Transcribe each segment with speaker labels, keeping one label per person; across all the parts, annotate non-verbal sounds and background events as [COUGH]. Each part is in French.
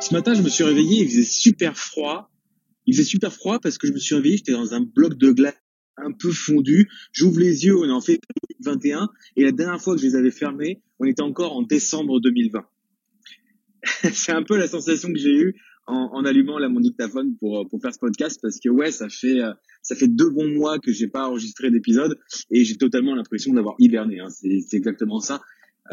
Speaker 1: Ce matin, je me suis réveillé, il faisait super froid. Il faisait super froid parce que je me suis réveillé, j'étais dans un bloc de glace un peu fondu. J'ouvre les yeux, on est en fait 21 et la dernière fois que je les avais fermés, on était encore en décembre 2020. [LAUGHS] C'est un peu la sensation que j'ai eue en, en, allumant là mon dictaphone pour pour faire ce podcast parce que ouais, ça fait euh, ça fait deux bons mois que j'ai pas enregistré d'épisode et j'ai totalement l'impression d'avoir hiberné. Hein. C'est exactement ça.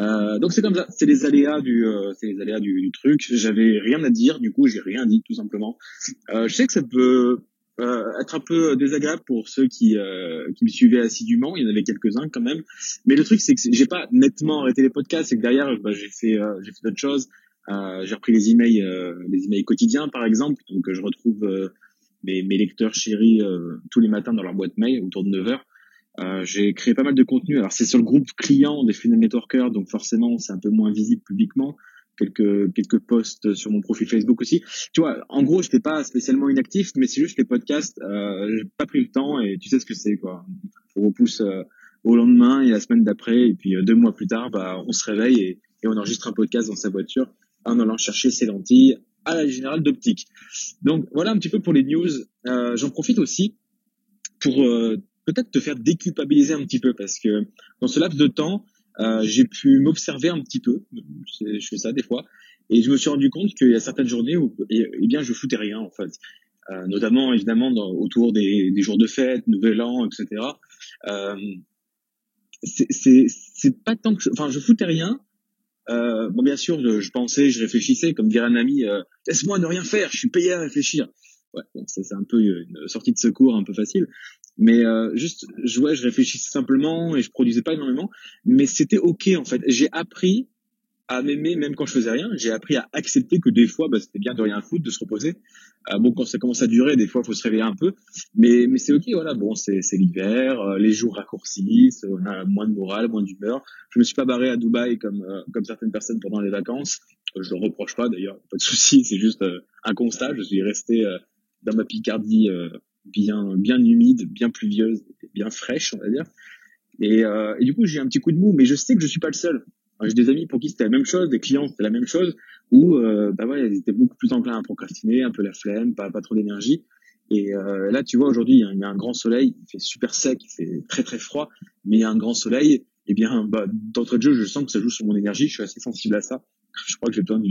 Speaker 1: Euh, donc c'est comme ça, c'est les aléas du, euh, c'est les aléas du, du truc. J'avais rien à dire, du coup j'ai rien dit tout simplement. Euh, je sais que ça peut euh, être un peu désagréable pour ceux qui euh, qui me suivaient assidûment. Il y en avait quelques-uns quand même, mais le truc c'est que j'ai pas nettement arrêté les podcasts. C'est que derrière bah, j'ai fait j'ai fait d'autres choses. j'ai repris les emails les emails quotidiens par exemple, donc je retrouve mes, mes lecteurs chéris tous les matins dans leur boîte mail autour de 9 heures. Euh, j'ai créé pas mal de contenu. Alors c'est sur le groupe client des Funnel Networkers, donc forcément c'est un peu moins visible publiquement. Quelques quelques posts sur mon profil Facebook aussi. Tu vois, en gros, je n'étais pas spécialement inactif, mais c'est juste les podcasts. Euh, j'ai pas pris le temps et tu sais ce que c'est quoi. On repousse euh, au lendemain et la semaine d'après et puis euh, deux mois plus tard, bah on se réveille et, et, on enregistre un podcast dans sa voiture en allant chercher ses lentilles à la générale d'optique. Donc voilà un petit peu pour les news. Euh, j'en profite aussi pour peut-être te faire déculpabiliser un petit peu parce que dans ce laps de temps, euh, j'ai pu m'observer un petit peu. Je fais ça des fois. Et je me suis rendu compte qu'il y a certaines journées où, eh, bien, je foutais rien, en fait. Euh, notamment, évidemment, autour des, jours de fête, Nouvel An, etc. Euh, c'est pas tant que... Je, enfin, je foutais rien. Euh, bon, bien sûr, je, je, pensais, je réfléchissais, comme dirait un ami, laisse-moi ne rien faire, je suis payé à réfléchir. Ouais, bon, ça c'est un peu une sortie de secours un peu facile. Mais euh, juste, je, ouais, je réfléchissais simplement et je produisais pas énormément. Mais c'était ok en fait. J'ai appris à m'aimer même quand je faisais rien. J'ai appris à accepter que des fois, bah, c'était bien de rien foutre, de se reposer. Euh, bon, quand ça commence à durer, des fois, faut se réveiller un peu. Mais, mais c'est ok, voilà. Bon, c'est, c'est l'hiver, euh, les jours raccourcissent, on a moins de morale, moins d'humeur. Je me suis pas barré à Dubaï comme euh, comme certaines personnes pendant les vacances. je le reproche pas d'ailleurs, pas de souci. [LAUGHS] C'est juste un constat. Je suis resté dans ma Picardie bien bien humide, bien pluvieuse, bien fraîche, on va dire. Et, euh, du coup, j'ai un petit coup de mou, mais je sais que je suis pas le seul. J'ai des amis pour qui c'était la même chose, des clients c'était la même chose, où euh, bah ouais, ils étaient beaucoup plus enclins à procrastiner, un peu la flemme, pas pas trop d'énergie. Et euh, là, tu vois, aujourd'hui, il y, a un grand soleil, il fait super sec, il fait très très froid, mais il y a un grand soleil. Et eh bien, bah, d'entrée je sens que ça joue sur mon énergie. Je suis assez sensible à ça. [LAUGHS] Je crois que j'ai besoin de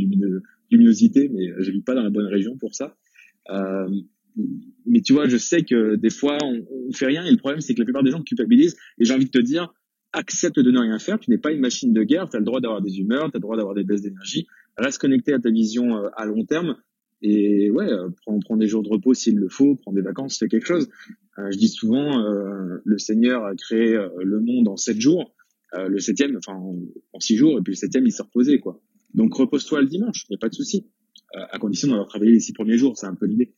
Speaker 1: luminosité, mais je vis pas dans la bonne région pour ça. Euh, mais tu vois, je sais que des fois, on, on fait rien et le problème, c'est que la plupart des gens culpabilisent. Et j'ai envie de te dire, accepte de ne rien faire. Tu n'es pas une machine de guerre. Tu as le droit d'avoir des humeurs, tu as le droit d'avoir des baisses d'énergie. Reste connecté à ta vision euh, à long terme. Et ouais, euh, prends, prends des jours de repos s'il le faut, prends des vacances, fais quelque chose. Euh, je dis souvent, euh, le Seigneur a créé le monde en sept jours. le septième, enfin en, six jours, et puis le septième, il s'est reposé, quoi. Donc repose-toi le dimanche, il n'y a pas de souci. à condition d'avoir travaillé les six premiers jours, c'est un peu l'idée.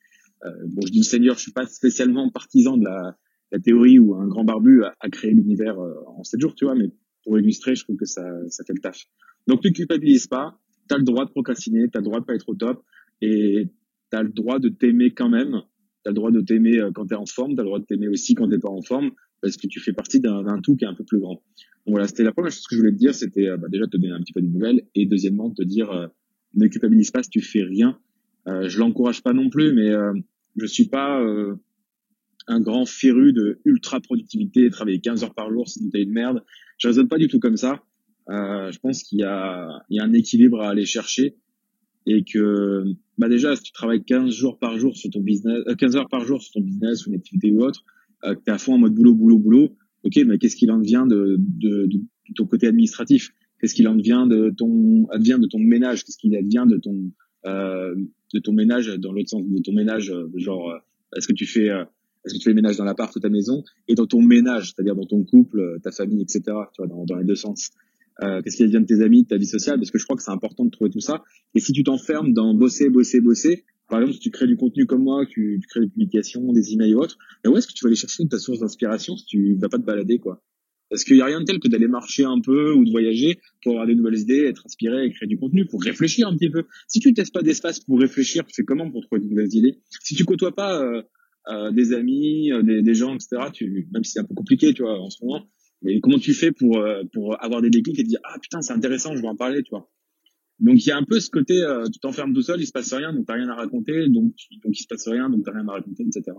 Speaker 1: Euh, bon, je dis Seigneur, je suis pas spécialement partisan de la, la théorie où un grand barbu a, a créé l'univers euh, en sept jours, tu vois, mais pour illustrer, je trouve que ça, ça fait le taf. Donc, tu culpabilises pas, tu as le droit de procrastiner, tu as le droit de pas être au top, et tu as le droit de t'aimer quand même, tu as le droit de t'aimer euh, quand tu es en forme, tu as le droit de t'aimer aussi quand t'es pas en forme, parce que tu fais partie d'un tout qui est un peu plus grand. Donc voilà, c'était la première chose que je voulais te dire, c'était bah, déjà te donner un petit peu de nouvelles, et deuxièmement, te dire, euh, ne culpabilise pas si tu fais rien, euh, je l'encourage pas non plus, mais euh, je suis pas euh, un grand féru de ultra productivité, travailler 15 heures par jour, c'est une de merde. Je raisonne pas du tout comme ça. Euh, je pense qu'il y a, il y a un équilibre à aller chercher et que bah déjà si tu travailles 15 jours par jour sur ton business, 15 heures par jour sur ton business ou une activité ou autre, euh, que tu es à fond en mode boulot, boulot, boulot, ok, mais qu'est-ce qu'il en devient de, de, de, ton côté administratif? Qu'est-ce qu'il en devient de ton advient de ton ménage? Qu'est-ce qu'il advient de ton euh, de ton ménage dans l'autre sens de ton ménage euh, genre euh, est-ce que tu fais est-ce que tu fais le ménage dans l'appart ou ta maison et dans ton ménage c'est-à-dire dans ton couple ta famille etc tu vois dans, dans les deux sens. Euh, qu'est-ce qui advient de tes amis de ta vie sociale? Parce que je crois que c'est important de trouver tout ça. Et si tu t'enfermes dans bosser bosser bosser par exemple si tu crées du contenu comme moi tu, tu crées des publications des emails ou autres ben où est-ce que tu vas aller chercher ta source d'inspiration si tu vas pas te balader quoi? Parce qu'il n'y a rien de tel que d'aller marcher un peu ou de voyager pour avoir des nouvelles idées, être inspiré et créer du contenu, pour réfléchir un petit peu. Si tu ne testes pas d'espace pour réfléchir, tu fais comment pour trouver de nouvelles idées? Si tu côtoies pas euh, euh, des amis, euh, des, gens, etc., tu, même si c'est un peu compliqué, tu vois, en ce moment, mais comment tu fais pour, euh, pour avoir des déclics et te dire, ah putain, c'est intéressant, je vais en parler, tu vois? Donc il y a un peu ce côté, euh, tu t'enfermes tout seul, il se passe rien, donc t'as rien à raconter, donc donc il se passe rien, donc t'as rien à raconter, etc.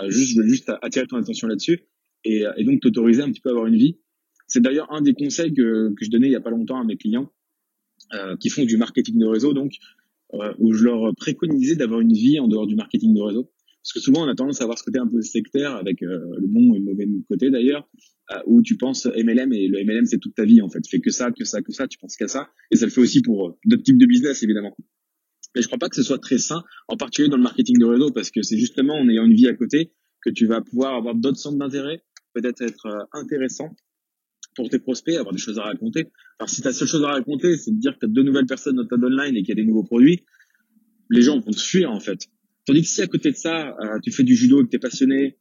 Speaker 1: Euh, juste, je veux juste attirer ton attention là-dessus et, et donc t'autoriser un petit peu à avoir une vie. C'est d'ailleurs un des conseils que, que je donnais il y a pas longtemps à mes clients euh, qui font du marketing de réseau, donc euh, où je leur préconisais d'avoir une vie en dehors du marketing de réseau. Parce que souvent, on a tendance à avoir ce côté un peu sectaire, avec euh, le bon et le mauvais côté d'ailleurs, euh, où tu penses MLM, et le MLM, c'est toute ta vie, en fait. Tu fais que ça, que ça, que ça, tu penses qu'à ça. Et ça le fait aussi pour euh, d'autres types de business, évidemment. Mais je crois pas que ce soit très sain, en particulier dans le marketing de réseau, parce que c'est justement en ayant une vie à côté que tu vas pouvoir avoir d'autres centres d'intérêt, peut-être être intéressant pour tes prospects, avoir des choses à raconter. Alors si ta seule chose à raconter, c'est de dire que tu as deux nouvelles personnes dans ta online et qu'il y a des nouveaux produits, les gens vont te fuir en fait. Tandis que si à côté de ça, euh, tu fais du judo et que tu es passionné,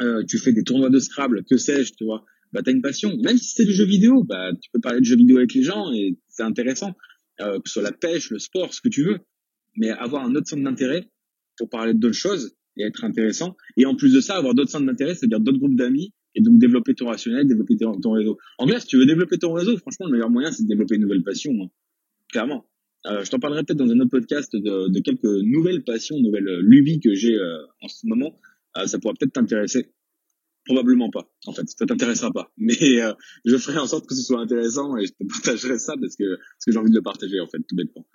Speaker 1: euh, tu fais des tournois de Scrabble, que sais-je, tu vois, bah tu as une passion. Même si c'est du jeu vidéo, bah tu peux parler de jeux vidéo avec les gens et c'est intéressant, euh, que ce soit la pêche, le sport, ce que tu veux. Mais avoir un autre centre d'intérêt pour parler d'autres choses et être intéressant. Et en plus de ça, avoir d'autres centres d'intérêt, c'est-à-dire d'autres groupes d'amis et donc développer ton rationnel, développer ton, réseau. En clair, si tu veux développer ton réseau, franchement, le meilleur moyen, c'est de développer une nouvelle passion, hein. clairement. Euh, je t'en parlerai peut-être dans un autre podcast de, de, quelques nouvelles passions, nouvelles lubies que j'ai euh, en ce moment. Euh, ça pourra peut-être t'intéresser. Probablement pas, en fait. Ça t'intéressera pas. [LAUGHS] Mais euh, je ferai en sorte que ce soit intéressant et je te partagerai ça parce que, parce que j'ai envie de le partager, en fait, tout bêtement.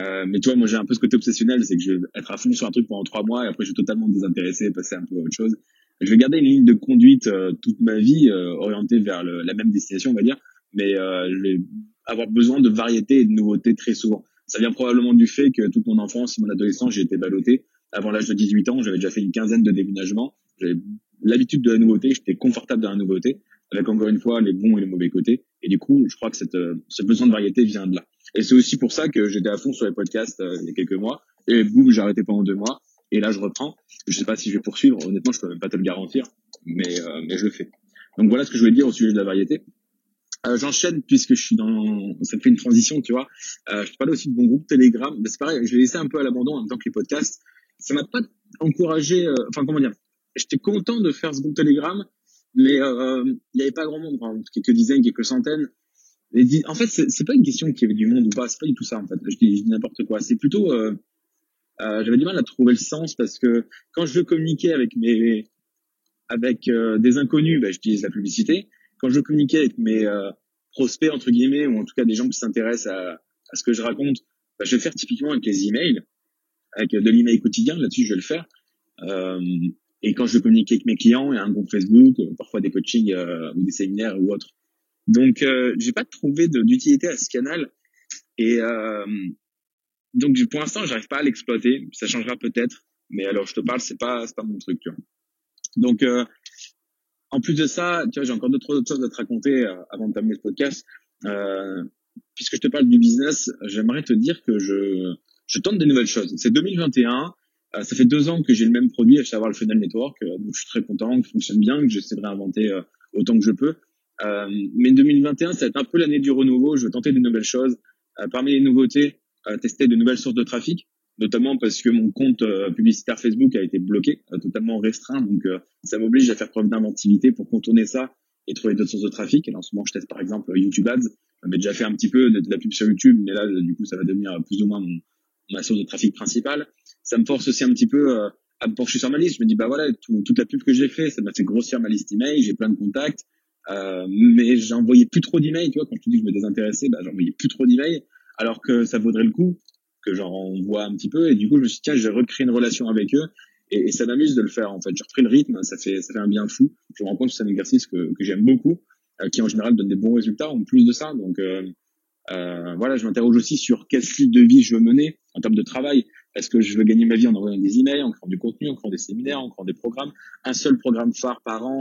Speaker 1: Euh, mais tu vois, moi j'ai un peu ce côté obsessionnel, c'est que je vais être à fond sur un truc pendant trois mois et après je vais totalement me désintéresser, passer un peu à autre chose. Je vais garder une ligne de conduite toute ma vie orientée vers le, la même destination, on va dire, mais je vais avoir besoin de variété et de nouveautés très souvent. Ça vient probablement du fait que toute mon enfance mon adolescence, j'ai été ballotté. Avant l'âge de 18 ans, j'avais déjà fait une quinzaine de déménagements. J'avais l'habitude de la nouveauté, j'étais confortable dans la nouveauté, avec encore une fois les bons et les mauvais côtés. Et du coup, je crois que cette, euh, ce besoin de variété vient de là. Et c'est aussi pour ça que j'étais à fond sur les podcasts euh, il y a quelques mois. Et boum, j'ai arrêté pendant deux mois. Et là, je reprends. Je sais pas si je vais poursuivre. Honnêtement, je peux même pas te le garantir, mais euh, mais je le fais. Donc voilà ce que je voulais dire au sujet de la variété. Euh, J'enchaîne puisque je suis dans, ça fait une transition, tu vois. Euh, je te parlais aussi de mon groupe Telegram. C'est pareil, je l'ai laissé un peu à l'abandon en même temps que les podcasts. Ça m'a pas encouragé, euh, enfin comment dire. J'étais content de faire ce groupe Telegram, mais euh, il n'y avait pas grand monde, quelques dizaines, quelques centaines. Et en fait, c'est pas une question qu'il y avait du monde ou pas, c'est pas du tout ça en fait. Je dis, dis n'importe quoi. C'est plutôt, euh, euh, j'avais du mal à trouver le sens parce que quand je veux communiquer avec mes, avec euh, des inconnus, ben, j'utilise la publicité quand je communiquais avec mes euh, prospects entre guillemets ou en tout cas des gens qui s'intéressent à, à, ce que je raconte, bah, je vais faire typiquement avec les emails, avec de l'email quotidien. Là-dessus, je vais le faire. Euh, et quand je veux communiquer avec mes clients, a un groupe Facebook, euh, parfois des coachings euh, ou des séminaires ou autres. Donc, euh, j'ai pas trouvé d'utilité à ce canal. Et euh, donc, pour l'instant, j'arrive pas à l'exploiter. Ça changera peut-être. Mais alors, je te parle, c'est pas, c'est pas mon truc. Tu vois. Donc, euh, en plus de ça, tu vois, j'ai encore d'autres choses à te raconter euh, avant de terminer ce podcast. Euh, puisque je te parle du business, j'aimerais te dire que je, je tente des nouvelles choses. C'est 2021. Euh, ça fait deux ans que j'ai le même produit, à savoir le Funnel Network. Donc je suis très content, que fonctionne bien, que j'essaie de réinventer autant que je peux. Mais 2021, ça va être un peu l'année du renouveau. Je veux tenter des nouvelles choses. parmi les nouveautés, tester de nouvelles sources de trafic notamment parce que mon compte euh, publicitaire Facebook a été bloqué, euh, totalement restreint, donc euh, ça m'oblige à faire preuve d'inventivité pour contourner ça et trouver d'autres sources de trafic. Et en ce moment, je teste par exemple YouTube Ads. J'avais déjà fait un petit peu de, la pub sur YouTube, mais là, du coup, ça va devenir plus ou moins ma source de trafic principale. Ça me force aussi un petit peu à me pencher sur ma liste. Je me dis, bah voilà, toute la pub que j'ai fait, ça m'a fait grossir ma liste email, j'ai plein de contacts, euh, mais j'envoyais plus trop d'emails, tu vois, quand je te dis que je me désintéressais, bah, j'envoyais plus trop d'emails, alors que ça vaudrait le coup que j'en vois un petit peu. Et du coup, je me suis dit, tiens, j'ai recréé une relation avec eux. Et, ça m'amuse de le faire, en fait. J'ai repris le rythme, ça fait, ça fait un bien fou. Je me rends compte que c'est un exercice que, que j'aime beaucoup, euh, qui en général donne des bons résultats en plus de ça. Donc, euh, euh, voilà, je m'interroge aussi sur quel style de vie je veux mener en termes de travail. Est-ce que je veux gagner ma vie en envoyant des emails, en créant du contenu, en créant des séminaires, en créant des programmes, un seul programme phare par an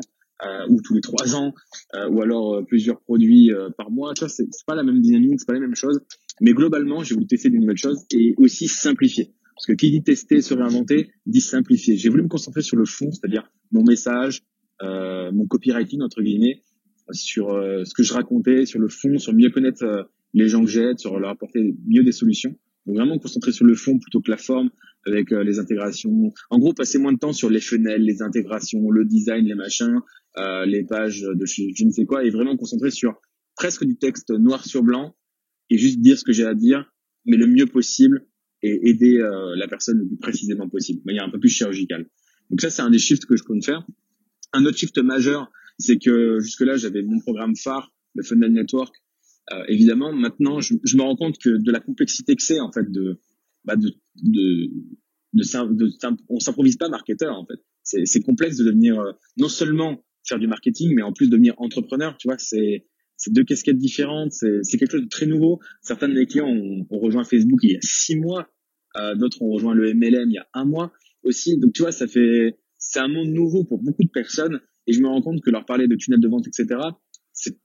Speaker 1: ou tous les trois ans, euh, ou alors euh, plusieurs produits par mois. Tu vois, c'est pas la même dynamique, c'est pas la même chose. Mais globalement, j'ai voulu tester des nouvelles choses et aussi simplifier. Parce que qui dit tester, se réinventer, dit simplifier. J'ai voulu me concentrer sur le fond, c'est-à-dire mon message, euh, mon copywriting, entre guillemets, sur euh, ce que je racontais, sur le fond, sur mieux connaître euh, les gens que j'aide, sur leur apporter mieux des solutions. Donc vraiment me concentrer sur le fond plutôt que la forme avec euh, les intégrations. En gros, passer moins de temps sur les fenêtres, les intégrations, le design, les machins, les pages de je, je ne sais quoi, et vraiment me concentrer sur presque du texte noir sur blanc et juste dire ce que j'ai à dire, mais le mieux possible et aider euh, la personne le plus précisément possible, de manière un peu plus chirurgicale. Donc ça, c'est un des shifts que je compte faire. Un autre shift majeur, c'est que jusque-là, j'avais mon programme phare, le Funnel Network. Euh, évidemment, maintenant, je, je, me rends compte que de la complexité que c'est, en fait, de, bah de, de, de, de, on s'improvise pas marketeur, en fait. C'est complexe de devenir euh, non seulement faire du marketing, mais en plus devenir entrepreneur. Tu vois, c'est c'est deux casquettes différentes. C'est quelque chose de très nouveau. Certains de mes clients ont, ont rejoint Facebook il y a six mois. Euh, D'autres ont rejoint le MLM il y a un mois aussi. Donc tu vois, ça fait c'est un monde nouveau pour beaucoup de personnes. Et je me rends compte que leur parler de tunnel de vente, etc.,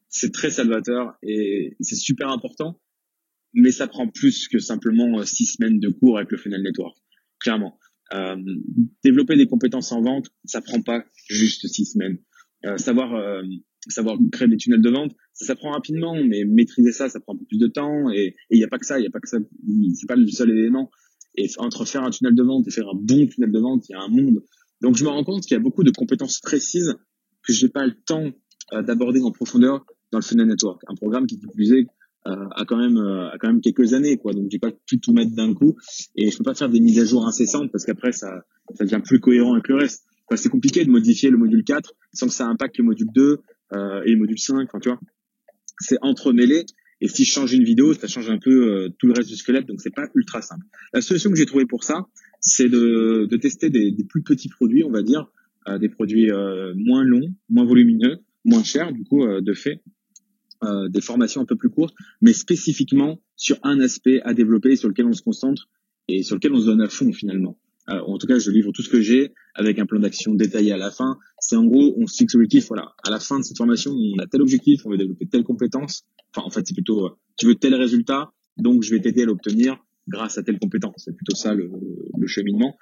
Speaker 1: c'est très salvateur et c'est super important. Mais ça prend plus que simplement euh, six semaines de cours avec le Funnel Network, clairement. Euh, développer des compétences en vente, ça prend pas juste six semaines. Euh, savoir euh, savoir créer des tunnels de vente, ça s'apprend rapidement, mais maîtriser ça, ça prend un peu plus de temps. Et il n'y a pas que ça, il n'y a pas que ça, c'est pas le seul élément. Et entre faire un tunnel de vente et faire un bon tunnel de vente, il y a un monde. Donc je me rends compte qu'il y a beaucoup de compétences précises que je n'ai pas le temps euh, d'aborder en profondeur dans le Funnel Network, un programme qui, est, euh, a quand même euh, a quand même quelques années quoi donc j'ai pas pu tout mettre d'un coup et je peux pas faire des mises à jour incessantes parce qu'après ça ça devient plus cohérent avec le reste c'est compliqué de modifier le module 4 sans que ça impacte le module 2 euh, et le module 5 enfin, tu vois c'est entremêlé et si je change une vidéo ça change un peu euh, tout le reste du squelette donc c'est pas ultra simple la solution que j'ai trouvée pour ça c'est de, de tester des, des, plus petits produits on va dire euh, des produits moins longs moins volumineux moins chers du coup de fait euh, des formations un peu plus courtes, mais spécifiquement sur un aspect à développer sur lequel on se concentre et sur lequel on se donne à fond finalement. Euh, en tout cas, je livre tout ce que j'ai avec un plan d'action détaillé à la fin. C'est en gros, on se fixe l'objectif. Voilà, à la fin de cette formation, on a tel objectif, on veut développer telle compétence. Enfin, en fait, c'est plutôt, euh, tu veux tel résultat, donc je vais t'aider à l'obtenir grâce à telle compétence. C'est plutôt ça le, le, cheminement.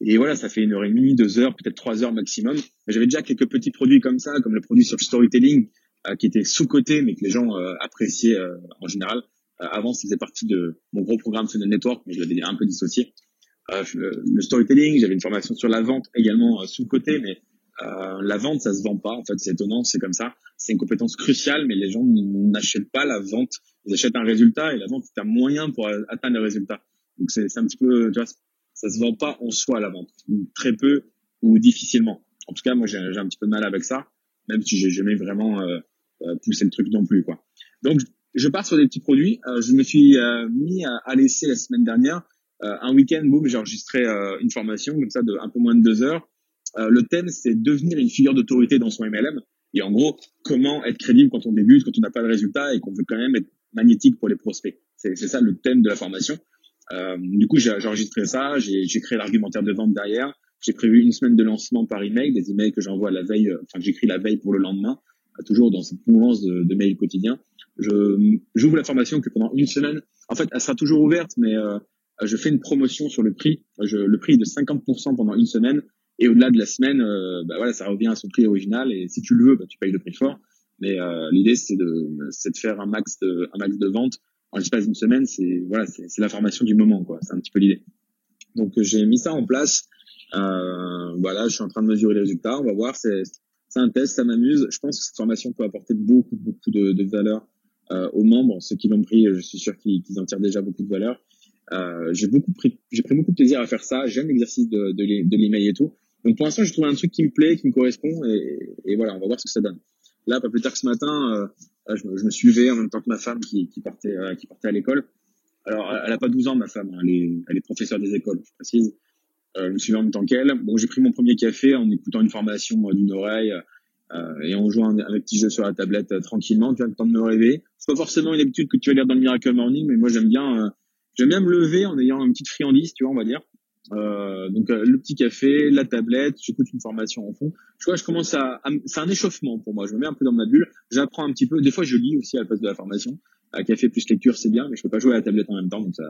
Speaker 1: Et voilà, ça fait une heure et demie, deux heures, peut-être trois heures maximum. J'avais déjà quelques petits produits comme ça, comme le produit sur storytelling, euh, qui était sous-coté, mais que les gens euh, appréciaient euh, en général. avant, ça faisait partie de mon gros programme Funnel Network, mais je l'avais un peu dissocié. Le storytelling, j'avais une formation sur la vente également sous-coté, mais euh, la vente, ça se vend pas. En fait, c'est étonnant, c'est comme ça. C'est une compétence cruciale, mais les gens n'achètent pas la vente. Ils achètent un résultat et la vente, c'est un moyen pour atteindre le résultat. Donc c'est un petit peu, tu vois, ça se vend pas en soi la vente, très peu ou difficilement. En tout cas, moi, j'ai un petit peu de mal avec ça même si j'ai jamais vraiment euh, euh, poussé le truc non plus quoi. Donc je pars sur des petits produits. Euh, je me suis mis à, laisser la semaine dernière un week-end, boum, j'ai enregistré une formation comme ça de un peu moins de deux heures. le thème c'est devenir une figure d'autorité dans son MLM. Et en gros, comment être crédible quand on débute, quand on n'a pas de résultat et qu'on veut quand même être magnétique pour les prospects. C'est ça le thème de la formation. Euh, du coup, j'ai enregistré ça, j'ai créé l'argumentaire de vente derrière, j'ai prévu une semaine de lancement par email, des emails que j'envoie la veille, euh, enfin que j'écris la veille pour le lendemain, euh, toujours dans cette mouvance de, de mails quotidiens. Je j'ouvre la formation que pendant une semaine. En fait, elle sera toujours ouverte, mais euh, je fais une promotion sur le prix. Je, le prix est de 50% pendant une semaine. Et au-delà de la semaine, euh, bah voilà, ça revient à son prix original. Et si tu le veux, bah, tu payes le prix fort. Mais euh, l'idée, c'est de, c'est de faire un max de, un max de vente en l'espace d'une semaine. C'est voilà, c'est la formation du moment, quoi. C'est un petit peu l'idée. Donc j'ai mis ça en place. Euh, voilà, je suis en train de mesurer les résultats. On va voir. C'est un test, ça m'amuse. Je pense que cette formation peut apporter beaucoup, beaucoup de, de valeur euh, aux membres. Ceux qui l'ont pris, je suis sûr qu'ils en tirent déjà beaucoup de valeur. Euh, j'ai beaucoup pris, j'ai pris beaucoup de plaisir à faire ça. J'aime l'exercice de, de l'email et tout. Donc pour l'instant, j'ai trouvé un truc qui me plaît, qui me correspond, et, voilà, on va voir ce que ça donne. Là, pas plus tard que ce matin, euh, je, je, me levé en même temps que ma femme qui, qui partait, euh, qui partait à l'école. Alors, elle a pas 12 ans, ma femme. Hein. elle, est, elle est professeure des écoles, je précise euh, je me suis en même temps qu'elle. Bon, j'ai pris mon premier café en écoutant une formation d'une oreille euh, et en jouant un, un, petit jeu sur la tablette euh, tranquillement. Tu as le temps de me réveiller. C'est pas forcément une habitude que tu vas lire dans le Miracle Morning, mais moi j'aime bien, j'aime bien me lever en ayant une petite friandise, tu vois, on va dire. Euh, donc le petit café, la tablette, j'écoute une formation en fond. Je vois, je commence à, c'est un échauffement pour moi. Je me mets un peu dans ma bulle, j'apprends un petit peu. Des fois, je lis aussi à la place de la formation. Un café plus lecture, c'est bien, mais je peux pas jouer à la tablette en même temps, donc ça,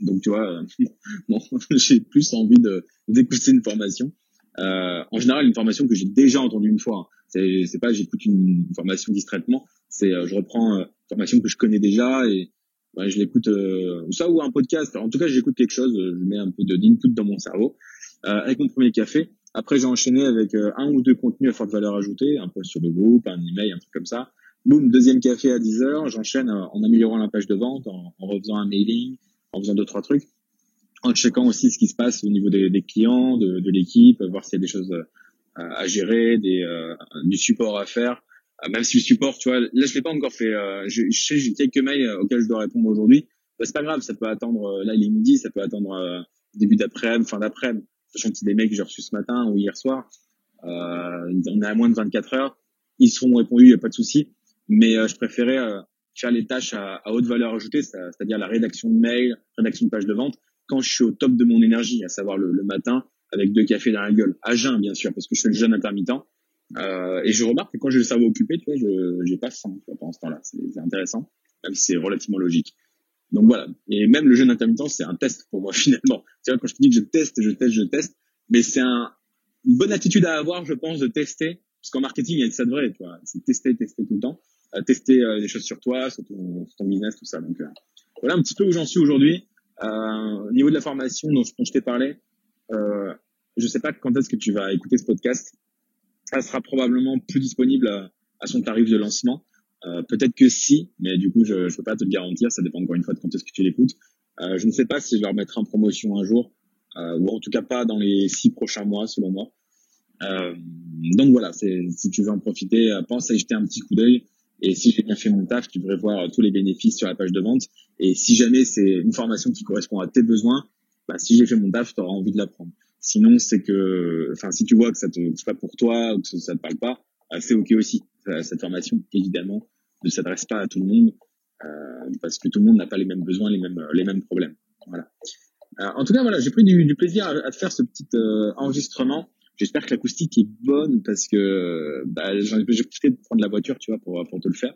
Speaker 1: donc tu vois, [LAUGHS] bon, [LAUGHS] j'ai plus envie de d'écouter une formation. Euh, en général, une formation que j'ai déjà entendue une fois. C'est c'est pas j'écoute une formation distraitement. C'est euh, je reprends euh, une formation que je connais déjà et je l'écoute euh, ça ou un podcast. en tout cas, j'écoute quelque chose. Je mets un peu d'input dans mon cerveau euh, avec mon premier café. Après, j'ai enchaîné avec un ou deux contenus à forte valeur ajoutée, un post sur le groupe, un email, un truc comme ça. boum, deuxième café à 10 heures, j'enchaîne en améliorant la page de vente, en, en refaisant un mailing, en faisant deux, trois trucs, en checkant aussi ce qui se passe au niveau des, des clients, de, de l'équipe, voir s'il y a des choses à gérer, des, euh, du support à faire. Euh, même si le support, tu vois, là je l'ai pas encore fait. Euh, je, j'ai quelques mails auxquels je dois répondre aujourd'hui. Bah, c'est pas grave, ça peut attendre. Là il est midi, ça peut attendre début d'après-midi, fin d'après-midi. Sachant que c'est des mails que j'ai reçus ce matin ou hier soir. Euh, on est à moins de 24 heures. Ils seront répondus, il a pas de souci. Mais je préférais faire les tâches à, à haute valeur ajoutée, c'est-à-dire la rédaction de mails, rédaction de pages de vente, quand je suis au top de mon énergie, à savoir le, le matin, avec deux cafés dans la gueule, à jeun bien sûr, parce que je fais le jeûne intermittent. Euh, et je remarque que quand j'ai le cerveau occupé, tu vois, je j'ai pas faim pendant ce temps-là. C'est intéressant, même si c'est relativement logique. Donc voilà. Et même le jeûne intermittent, c'est un test pour moi [LAUGHS] finalement. Tu vois, quand je te dis que je teste, je teste, je teste, mais c'est un, une bonne attitude à avoir, je pense, de tester, parce qu'en marketing, il y a ça de vrai, tu vois. C'est tester, tester tout le temps, euh, tester euh, des choses sur toi, sur ton, sur ton business, tout ça. Donc euh, voilà un petit peu où j'en suis aujourd'hui. Euh, au niveau de la formation dont, dont je t'ai parlé, euh, je sais pas quand est-ce que tu vas écouter ce podcast. Ça sera probablement plus disponible à, son tarif de lancement. Euh, peut-être que si, mais du coup, je ne peux pas te le garantir. Ça dépend encore une fois de quand est-ce que tu l'écoutes. Euh, je ne sais pas si je vais remettre en promotion un jour, euh, ou en tout cas pas dans les six prochains mois, selon moi. Euh, donc voilà, si tu veux en profiter, euh, pense à y jeter un petit coup d'œil. Et si j'ai bien fait mon taf, tu devrais voir tous les bénéfices sur la page de vente. Et si jamais c'est une formation qui correspond à tes besoins, bah, si j'ai fait mon taf, tu auras envie de l'apprendre. Sinon, c'est que, enfin, si tu vois que ça te, c'est pas pour toi ou que ça te parle pas, c'est ok aussi. Cette formation, évidemment, ne s'adresse pas à tout le monde euh, parce que tout le monde n'a pas les mêmes besoins, les mêmes, les mêmes problèmes. Voilà. Euh, en tout cas, voilà, j'ai pris du, du, plaisir à, te faire ce petit euh, enregistrement. J'espère que l'acoustique est bonne parce que bah, j'ai profité de prendre la voiture, tu vois, pour, pour te le faire.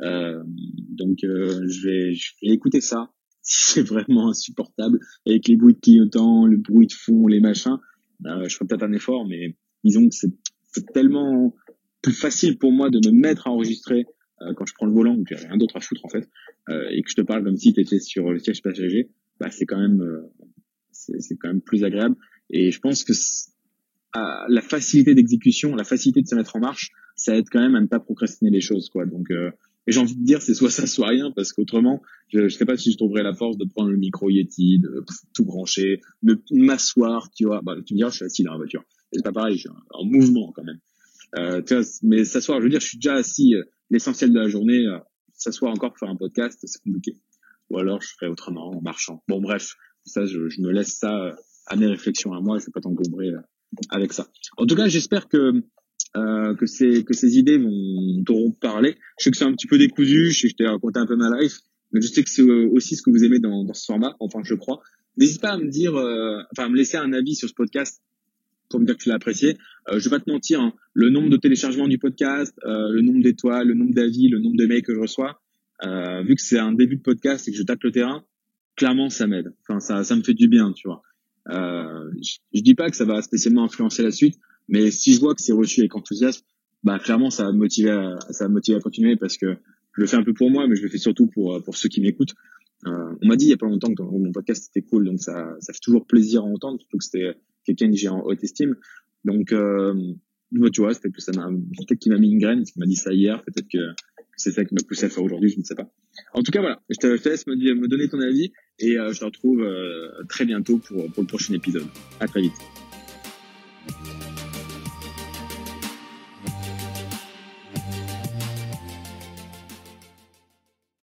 Speaker 1: Euh, donc, euh, je vais, je vais écouter ça [LAUGHS] c'est vraiment insupportable avec les bruits de clignotants, le bruit de fond, les machins. Euh, je ferai peut-être un effort, mais disons que c'est tellement plus facile pour moi de me mettre à enregistrer euh, quand je prends le volant, où j'ai rien d'autre à foutre en fait, euh, et que je te parle comme si tu étais sur le siège passager. Bah, c'est quand même euh, c'est quand même plus agréable. Et je pense que la facilité d'exécution, la facilité de se mettre en marche, ça aide quand même à ne pas procrastiner les choses, quoi. Donc euh, et j'ai envie de dire, c'est soit ça, soit rien, parce qu'autrement, je ne sais pas si je trouverais la force de prendre le micro Yeti, de tout brancher, de m'asseoir, tu vois. Bah, tu me diras, je suis assis dans la voiture. C'est pas pareil, je suis en mouvement quand même. Euh, tu vois, mais s'asseoir, je veux dire, je suis déjà assis euh, l'essentiel de la journée. Euh, s'asseoir encore pour faire un podcast, c'est compliqué. Ou alors, je ferais autrement, en marchant. Bon, bref, ça, je, me laisse ça euh, à mes réflexions à moi. Je vais pas t'encombrer avec ça. En tout cas, j'espère que euh, que ces que ces idées vont t'auront parlé. Je sais que c'est un petit peu décousu, je sais que je t'ai raconté un peu ma life, mais je sais que c'est aussi ce que vous aimez dans, dans ce format, enfin je crois. N'hésite pas à me dire, euh, enfin à me laisser un avis sur ce podcast pour me dire que tu l'as apprécié. Euh, je vais pas te mentir, hein, le nombre de téléchargements du podcast, euh, le nombre d'étoiles, le nombre d'avis, le nombre de mails que je reçois, euh, vu que c'est un début de podcast et que je tâte le terrain, clairement ça m'aide. Enfin ça ça me fait du bien, tu vois. Euh, je, je dis pas que ça va spécialement influencer la suite, mais si je vois que c'est reçu avec enthousiasme, bah clairement ça va me motiver à, ça va me à continuer parce que je le fais un peu pour moi, mais je le fais surtout pour pour ceux qui m'écoutent. Euh, on m'a dit il y a pas longtemps que mon podcast était cool, donc ça ça fait toujours plaisir à entendre, surtout que c'était quelqu'un que j'ai en haute estime. Donc euh, tu vois, peut-être que ça m'a peut-être qu'il m'a mis une graine, qu'il m'a dit ça hier, peut-être que c'est ça qui m'a poussé à faire aujourd'hui, je ne sais pas. En tout cas voilà, je te, laisse me, me, donner ton avis et euh, je te retrouve euh, très bientôt pour pour le prochain épisode. À très vite.